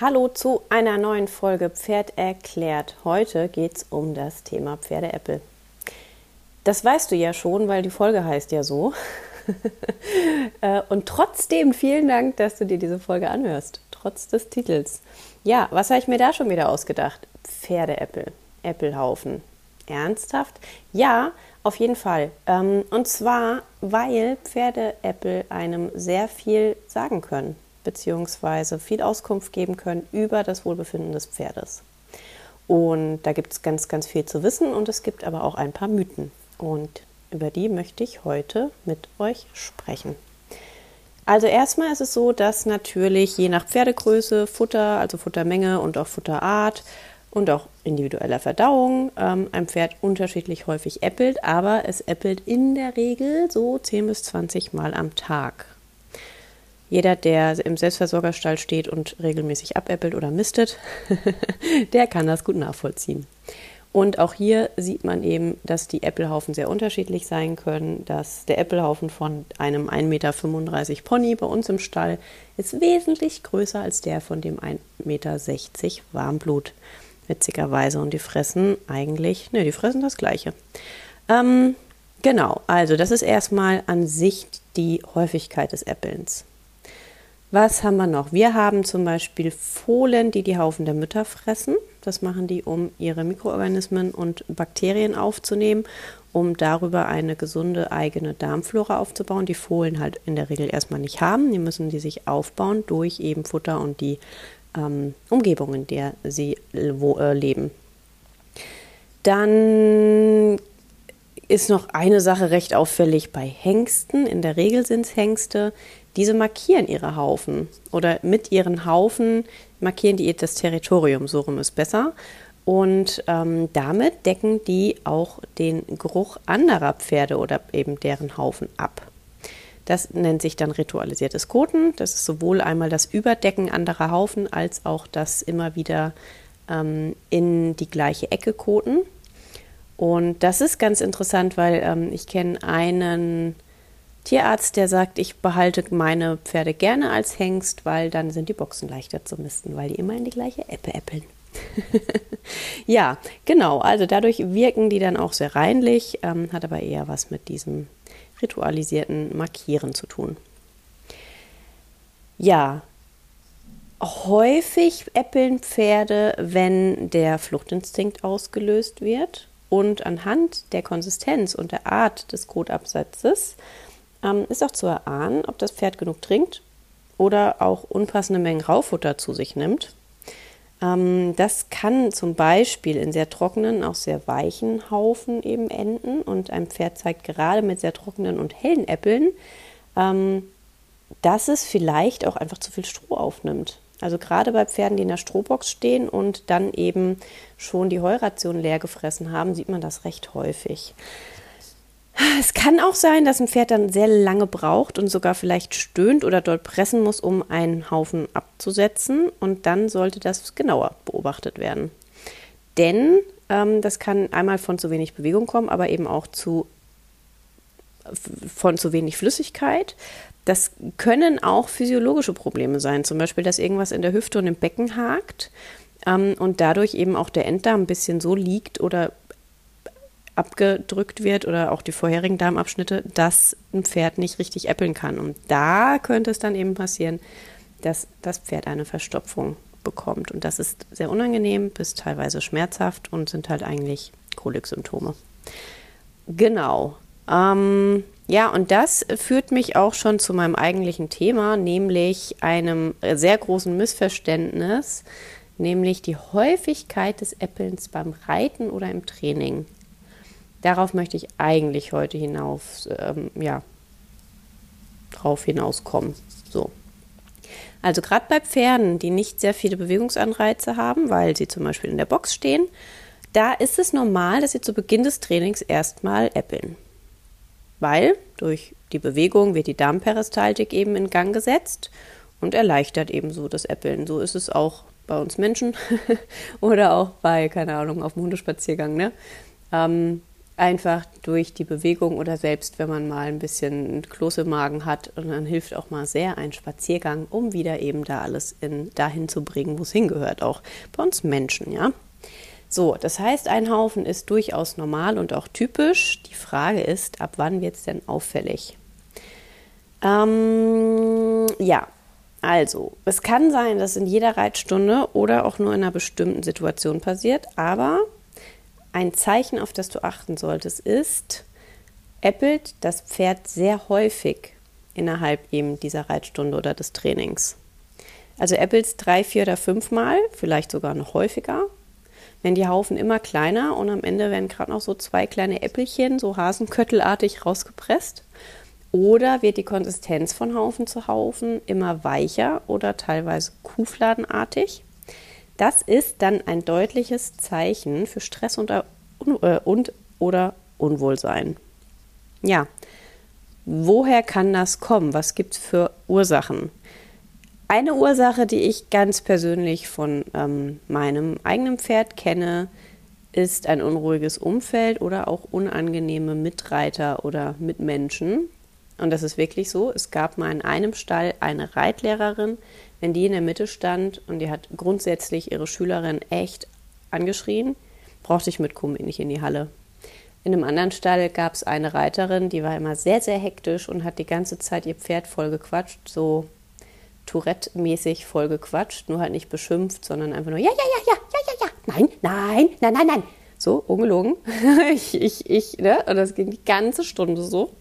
Hallo zu einer neuen Folge Pferd erklärt. Heute geht es um das Thema Pferdeäppel. Das weißt du ja schon, weil die Folge heißt ja so. Äh, und trotzdem vielen Dank, dass du dir diese Folge anhörst, trotz des Titels. Ja, was habe ich mir da schon wieder ausgedacht? Pferdeäppel, Äppelhaufen. Ernsthaft? Ja, auf jeden Fall. Ähm, und zwar, weil Pferdeäppel einem sehr viel sagen können beziehungsweise viel Auskunft geben können über das Wohlbefinden des Pferdes. Und da gibt es ganz, ganz viel zu wissen und es gibt aber auch ein paar Mythen. Und über die möchte ich heute mit euch sprechen. Also erstmal ist es so, dass natürlich je nach Pferdegröße, Futter, also Futtermenge und auch Futterart und auch individueller Verdauung ähm, ein Pferd unterschiedlich häufig äppelt, aber es äppelt in der Regel so 10 bis 20 Mal am Tag. Jeder, der im Selbstversorgerstall steht und regelmäßig abäppelt oder mistet, der kann das gut nachvollziehen. Und auch hier sieht man eben, dass die Äppelhaufen sehr unterschiedlich sein können. Dass der Äppelhaufen von einem 1,35 Meter Pony bei uns im Stall ist wesentlich größer als der von dem 1,60 Meter Warmblut. Witzigerweise. Und die fressen eigentlich, ne, die fressen das Gleiche. Ähm, genau, also das ist erstmal an sich die Häufigkeit des Äppelns. Was haben wir noch? Wir haben zum Beispiel Fohlen, die die Haufen der Mütter fressen. Das machen die, um ihre Mikroorganismen und Bakterien aufzunehmen, um darüber eine gesunde eigene Darmflora aufzubauen, die Fohlen halt in der Regel erstmal nicht haben. Die müssen die sich aufbauen durch eben Futter und die ähm, Umgebung, in der sie wo, äh, leben. Dann ist noch eine Sache recht auffällig bei Hengsten. In der Regel sind es Hengste, diese markieren ihre Haufen oder mit ihren Haufen markieren die das Territorium, so rum ist besser. Und ähm, damit decken die auch den Geruch anderer Pferde oder eben deren Haufen ab. Das nennt sich dann ritualisiertes Koten. Das ist sowohl einmal das Überdecken anderer Haufen als auch das immer wieder ähm, in die gleiche Ecke koten. Und das ist ganz interessant, weil ähm, ich kenne einen Tierarzt, der sagt, ich behalte meine Pferde gerne als Hengst, weil dann sind die Boxen leichter zu misten, weil die immer in die gleiche Eppe äppeln. ja, genau. Also dadurch wirken die dann auch sehr reinlich, ähm, hat aber eher was mit diesem ritualisierten Markieren zu tun. Ja, häufig äppeln Pferde, wenn der Fluchtinstinkt ausgelöst wird. Und anhand der Konsistenz und der Art des Kotabsatzes ähm, ist auch zu erahnen, ob das Pferd genug trinkt oder auch unpassende Mengen Raufutter zu sich nimmt. Ähm, das kann zum Beispiel in sehr trockenen, auch sehr weichen Haufen eben enden und ein Pferd zeigt gerade mit sehr trockenen und hellen Äppeln, ähm, dass es vielleicht auch einfach zu viel Stroh aufnimmt. Also gerade bei Pferden, die in der Strohbox stehen und dann eben schon die Heuration leer gefressen haben, sieht man das recht häufig. Es kann auch sein, dass ein Pferd dann sehr lange braucht und sogar vielleicht stöhnt oder dort pressen muss, um einen Haufen abzusetzen. Und dann sollte das genauer beobachtet werden. Denn ähm, das kann einmal von zu wenig Bewegung kommen, aber eben auch zu, von zu wenig Flüssigkeit. Das können auch physiologische Probleme sein, zum Beispiel, dass irgendwas in der Hüfte und im Becken hakt ähm, und dadurch eben auch der Enddarm ein bisschen so liegt oder abgedrückt wird oder auch die vorherigen Darmabschnitte, dass ein Pferd nicht richtig äppeln kann. Und da könnte es dann eben passieren, dass das Pferd eine Verstopfung bekommt. Und das ist sehr unangenehm bis teilweise schmerzhaft und sind halt eigentlich Koliksymptome. Genau. Ähm, ja, und das führt mich auch schon zu meinem eigentlichen Thema, nämlich einem sehr großen Missverständnis, nämlich die Häufigkeit des Äppelns beim Reiten oder im Training. Darauf möchte ich eigentlich heute hinauf, ähm, ja, drauf hinauskommen. So. Also gerade bei Pferden, die nicht sehr viele Bewegungsanreize haben, weil sie zum Beispiel in der Box stehen, da ist es normal, dass sie zu Beginn des Trainings erstmal äppeln. Weil durch die Bewegung wird die Darmperistaltik eben in Gang gesetzt und erleichtert ebenso das Äppeln. So ist es auch bei uns Menschen oder auch bei, keine Ahnung, auf dem Hundespaziergang. Ne? Ähm, einfach durch die Bewegung oder selbst wenn man mal ein bisschen Kloß im Magen hat und dann hilft auch mal sehr ein Spaziergang, um wieder eben da alles in, dahin zu bringen, wo es hingehört, auch bei uns Menschen, ja. So, das heißt, ein Haufen ist durchaus normal und auch typisch. Die Frage ist, ab wann wird es denn auffällig? Ähm, ja, also, es kann sein, dass in jeder Reitstunde oder auch nur in einer bestimmten Situation passiert, aber ein Zeichen, auf das du achten solltest, ist, äppelt das Pferd sehr häufig innerhalb eben dieser Reitstunde oder des Trainings. Also äppelt drei, vier oder fünfmal, vielleicht sogar noch häufiger. Werden die Haufen immer kleiner und am Ende werden gerade noch so zwei kleine Äppelchen, so hasenköttelartig rausgepresst. Oder wird die Konsistenz von Haufen zu Haufen immer weicher oder teilweise kuhfladenartig. Das ist dann ein deutliches Zeichen für Stress und, äh, und oder Unwohlsein. Ja, woher kann das kommen? Was gibt es für Ursachen? Eine Ursache, die ich ganz persönlich von ähm, meinem eigenen Pferd kenne, ist ein unruhiges Umfeld oder auch unangenehme Mitreiter oder Mitmenschen. Und das ist wirklich so. Es gab mal in einem Stall eine Reitlehrerin, wenn die in der Mitte stand und die hat grundsätzlich ihre Schülerin echt angeschrien, brauchte ich mit Kummi nicht in die Halle. In einem anderen Stall gab es eine Reiterin, die war immer sehr, sehr hektisch und hat die ganze Zeit ihr Pferd voll gequatscht, so Tourette-mäßig voll gequatscht, nur halt nicht beschimpft, sondern einfach nur, ja, ja, ja, ja, ja, ja, ja, nein, nein, nein, nein, nein. So, ungelogen. ich, ich, ich, ne? Und das ging die ganze Stunde so.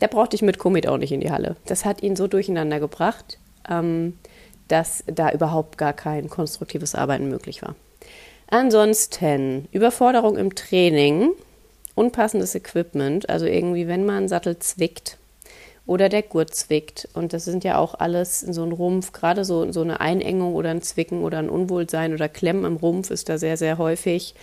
Da brauchte ich mit Komet auch nicht in die Halle. Das hat ihn so durcheinander gebracht, ähm, dass da überhaupt gar kein konstruktives Arbeiten möglich war. Ansonsten Überforderung im Training, unpassendes Equipment, also irgendwie, wenn man Sattel zwickt oder der Gurt zwickt und das sind ja auch alles so ein Rumpf, gerade so, so eine Einengung oder ein Zwicken oder ein Unwohlsein oder Klemmen im Rumpf ist da sehr, sehr häufig.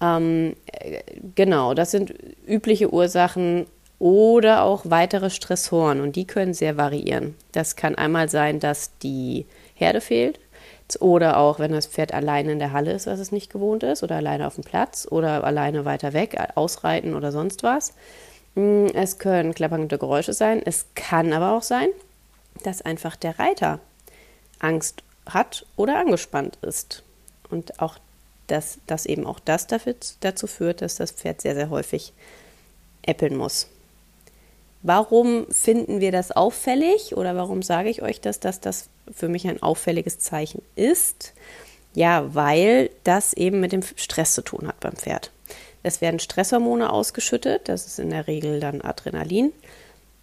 Ähm, äh, genau, das sind übliche Ursachen oder auch weitere Stressoren und die können sehr variieren. Das kann einmal sein, dass die Herde fehlt oder auch, wenn das Pferd alleine in der Halle ist, was es nicht gewohnt ist oder alleine auf dem Platz oder alleine weiter weg, ausreiten oder sonst was. Hm, es können klappernde Geräusche sein. Es kann aber auch sein, dass einfach der Reiter Angst hat oder angespannt ist. Und auch dass, dass eben auch das dafür, dazu führt, dass das Pferd sehr, sehr häufig äppeln muss. Warum finden wir das auffällig oder warum sage ich euch das, dass das für mich ein auffälliges Zeichen ist? Ja, weil das eben mit dem Stress zu tun hat beim Pferd. Es werden Stresshormone ausgeschüttet, das ist in der Regel dann Adrenalin.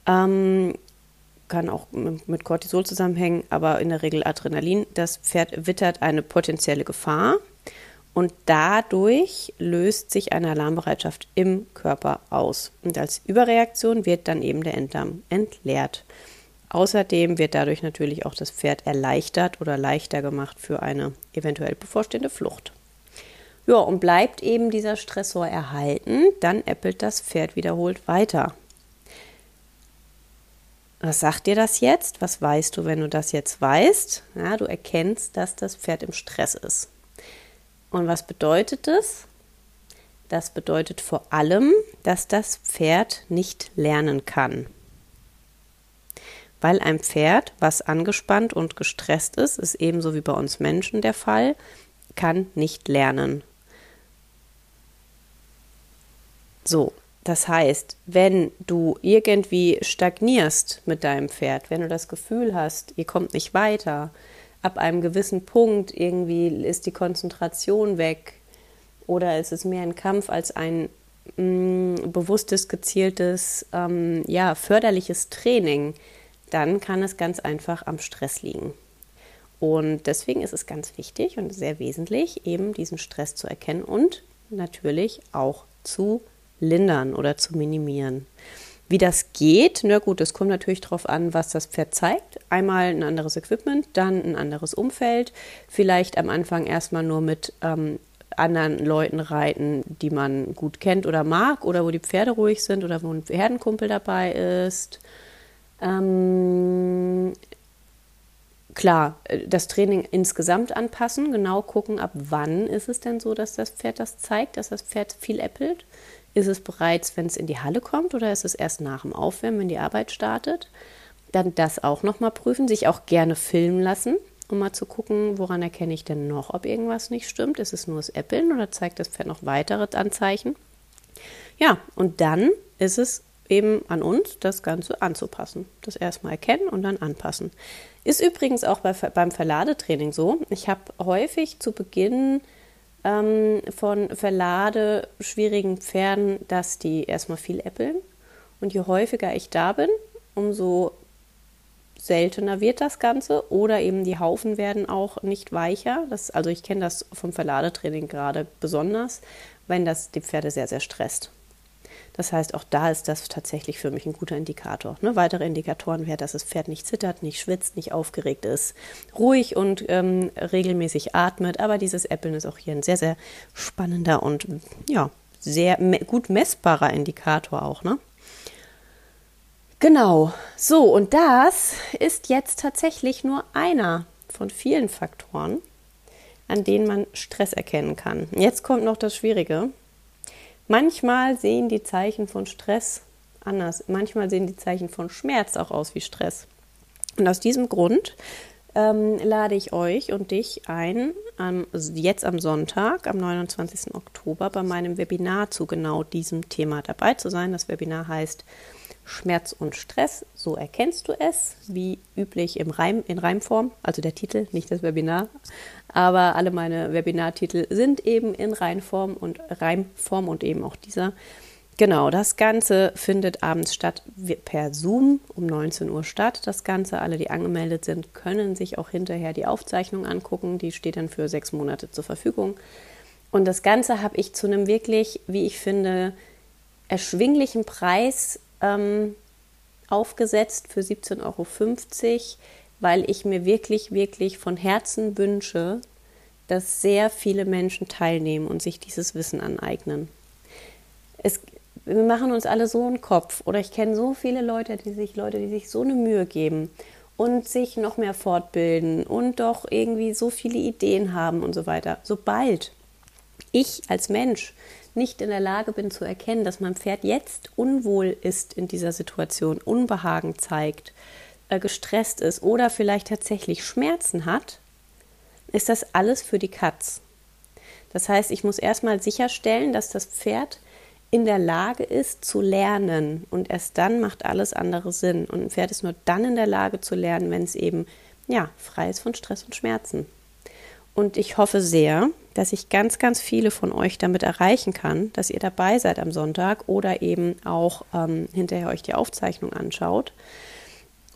Ähm, kann auch mit Cortisol zusammenhängen, aber in der Regel Adrenalin. Das Pferd wittert eine potenzielle Gefahr und dadurch löst sich eine Alarmbereitschaft im Körper aus. Und als Überreaktion wird dann eben der Enddarm entleert. Außerdem wird dadurch natürlich auch das Pferd erleichtert oder leichter gemacht für eine eventuell bevorstehende Flucht. Ja, und bleibt eben dieser Stressor erhalten, dann äppelt das Pferd wiederholt weiter. Was sagt dir das jetzt? Was weißt du, wenn du das jetzt weißt? Ja, du erkennst, dass das Pferd im Stress ist. Und was bedeutet das? Das bedeutet vor allem, dass das Pferd nicht lernen kann. Weil ein Pferd, was angespannt und gestresst ist, ist ebenso wie bei uns Menschen der Fall, kann nicht lernen. So, das heißt, wenn du irgendwie stagnierst mit deinem Pferd, wenn du das Gefühl hast, ihr kommt nicht weiter, ab einem gewissen Punkt irgendwie ist die Konzentration weg oder ist es mehr ein Kampf als ein mh, mm, bewusstes, gezieltes, ähm, ja, förderliches Training, dann kann es ganz einfach am Stress liegen. Und deswegen ist es ganz wichtig und sehr wesentlich, eben diesen Stress zu erkennen und natürlich auch zu lindern oder zu minimieren. Wie das geht, na gut, es kommt natürlich darauf an, was das Pferd zeigt. Einmal ein anderes Equipment, dann ein anderes Umfeld. Vielleicht am Anfang erstmal nur mit ähm, anderen Leuten reiten, die man gut kennt oder mag oder wo die Pferde ruhig sind oder wo ein Herdenkumpel dabei ist. Ähm, klar, äh, das Training insgesamt anpassen, genau gucken, ab wann ist es denn so, dass das Pferd das zeigt, dass das Pferd viel äppelt Ist es bereits, wenn es in die Halle kommt oder ist es erst nach dem Aufwärmen, wenn die Arbeit startet? Dann das auch nochmal prüfen, sich auch gerne filmen lassen, um mal zu gucken, woran erkenne ich denn noch, ob irgendwas nicht stimmt. Ist es nur das Äppeln oder zeigt das Pferd noch weitere Anzeichen? Ja, und dann ist es eben an uns, das Ganze anzupassen. Das erstmal erkennen und dann anpassen. Ist übrigens auch bei, beim Verladetraining so. Ich habe häufig zu Beginn ähm, von verladeschwierigen Pferden, dass die erstmal viel äppeln. Und je häufiger ich da bin, umso seltener wird das Ganze. Oder eben die Haufen werden auch nicht weicher. Das, also ich kenne das vom Verladetraining gerade besonders, wenn das die Pferde sehr, sehr stresst. Das heißt, auch da ist das tatsächlich für mich ein guter Indikator. Ne? Weitere Indikatoren wäre, dass das Pferd nicht zittert, nicht schwitzt, nicht aufgeregt ist, ruhig und ähm, regelmäßig atmet. Aber dieses Äppeln ist auch hier ein sehr, sehr spannender und ja, sehr me gut messbarer Indikator auch. Ne? Genau, so und das ist jetzt tatsächlich nur einer von vielen Faktoren, an denen man Stress erkennen kann. Jetzt kommt noch das Schwierige. Manchmal sehen die Zeichen von Stress anders. Manchmal sehen die Zeichen von Schmerz auch aus wie Stress. Und aus diesem Grund ähm, lade ich euch und dich ein, ähm, jetzt am Sonntag, am 29. Oktober, bei meinem Webinar zu genau diesem Thema dabei zu sein. Das Webinar heißt Schmerz und Stress, so erkennst du es, wie üblich im Reim, in Reimform, also der Titel, nicht das Webinar. Aber alle meine Webinartitel sind eben in Reimform und Reimform und eben auch dieser. Genau, das Ganze findet abends statt per Zoom um 19 Uhr statt. Das Ganze, alle, die angemeldet sind, können sich auch hinterher die Aufzeichnung angucken. Die steht dann für sechs Monate zur Verfügung. Und das Ganze habe ich zu einem wirklich, wie ich finde, erschwinglichen Preis ähm, aufgesetzt für 17,50 Euro, weil ich mir wirklich, wirklich von Herzen wünsche, dass sehr viele Menschen teilnehmen und sich dieses Wissen aneignen. Es, wir machen uns alle so einen Kopf oder ich kenne so viele Leute, die sich Leute, die sich so eine Mühe geben und sich noch mehr fortbilden und doch irgendwie so viele Ideen haben und so weiter. Sobald ich als Mensch nicht in der Lage bin zu erkennen, dass mein Pferd jetzt unwohl ist in dieser Situation, Unbehagen zeigt, äh, gestresst ist oder vielleicht tatsächlich Schmerzen hat, ist das alles für die Katz. Das heißt, ich muss erstmal sicherstellen, dass das Pferd in der Lage ist zu lernen und erst dann macht alles andere Sinn. Und ein Pferd ist nur dann in der Lage zu lernen, wenn es eben ja, frei ist von Stress und Schmerzen. Und ich hoffe sehr, dass ich ganz, ganz viele von euch damit erreichen kann, dass ihr dabei seid am Sonntag oder eben auch ähm, hinterher euch die Aufzeichnung anschaut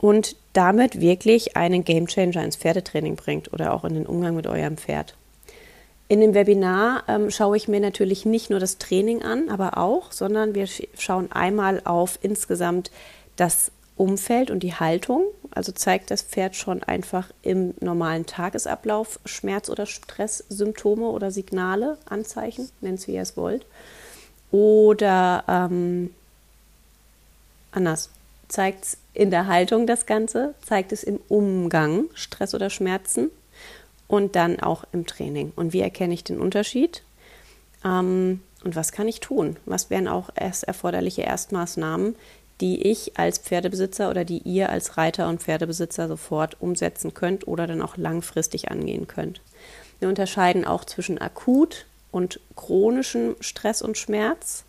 und damit wirklich einen Gamechanger ins Pferdetraining bringt oder auch in den Umgang mit eurem Pferd. In dem Webinar ähm, schaue ich mir natürlich nicht nur das Training an, aber auch, sondern wir schauen einmal auf insgesamt das Umfeld und die Haltung. Also zeigt das Pferd schon einfach im normalen Tagesablauf Schmerz- oder Stresssymptome oder Signale, Anzeichen, nennt es wie ihr es wollt. Oder ähm, anders, zeigt es in der Haltung das Ganze, zeigt es im Umgang Stress oder Schmerzen und dann auch im Training. Und wie erkenne ich den Unterschied? Ähm, und was kann ich tun? Was wären auch erst erforderliche Erstmaßnahmen, die ich als Pferdebesitzer oder die ihr als Reiter und Pferdebesitzer sofort umsetzen könnt oder dann auch langfristig angehen könnt. Wir unterscheiden auch zwischen akut und chronischem Stress und Schmerz,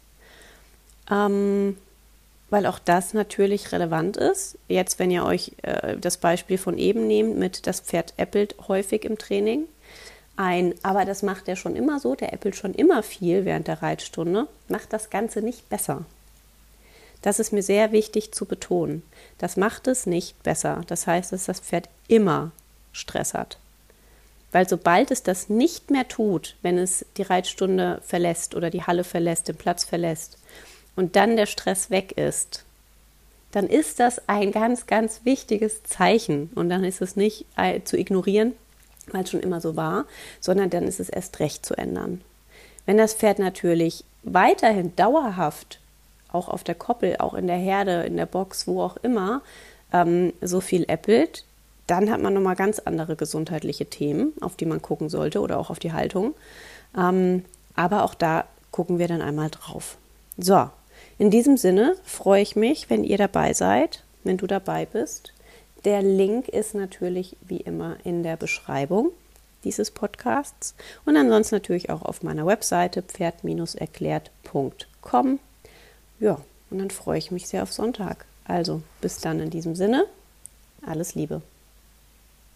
ähm, weil auch das natürlich relevant ist. Jetzt, wenn ihr euch äh, das Beispiel von eben nehmt mit das Pferd äppelt häufig im Training, ein, aber das macht er schon immer so, der äppelt schon immer viel während der Reitstunde, macht das Ganze nicht besser. Das ist mir sehr wichtig zu betonen. Das macht es nicht besser. Das heißt, dass das Pferd immer Stress hat. Weil sobald es das nicht mehr tut, wenn es die Reitstunde verlässt oder die Halle verlässt, den Platz verlässt und dann der Stress weg ist, dann ist das ein ganz, ganz wichtiges Zeichen. Und dann ist es nicht äh, zu ignorieren, weil es schon immer so war, sondern dann ist es erst recht zu ändern. Wenn das Pferd natürlich weiterhin dauerhaft auch auf der Koppel, auch in der Herde, in der Box, wo auch immer, ähm, so viel äppelt, dann hat man nochmal ganz andere gesundheitliche Themen, auf die man gucken sollte oder auch auf die Haltung. Ähm, aber auch da gucken wir dann einmal drauf. So, in diesem Sinne freue ich mich, wenn ihr dabei seid, wenn du dabei bist. Der Link ist natürlich wie immer in der Beschreibung dieses Podcasts und ansonsten natürlich auch auf meiner Webseite pferd-erklärt.com. Ja, und dann freue ich mich sehr auf Sonntag. Also bis dann in diesem Sinne. Alles Liebe.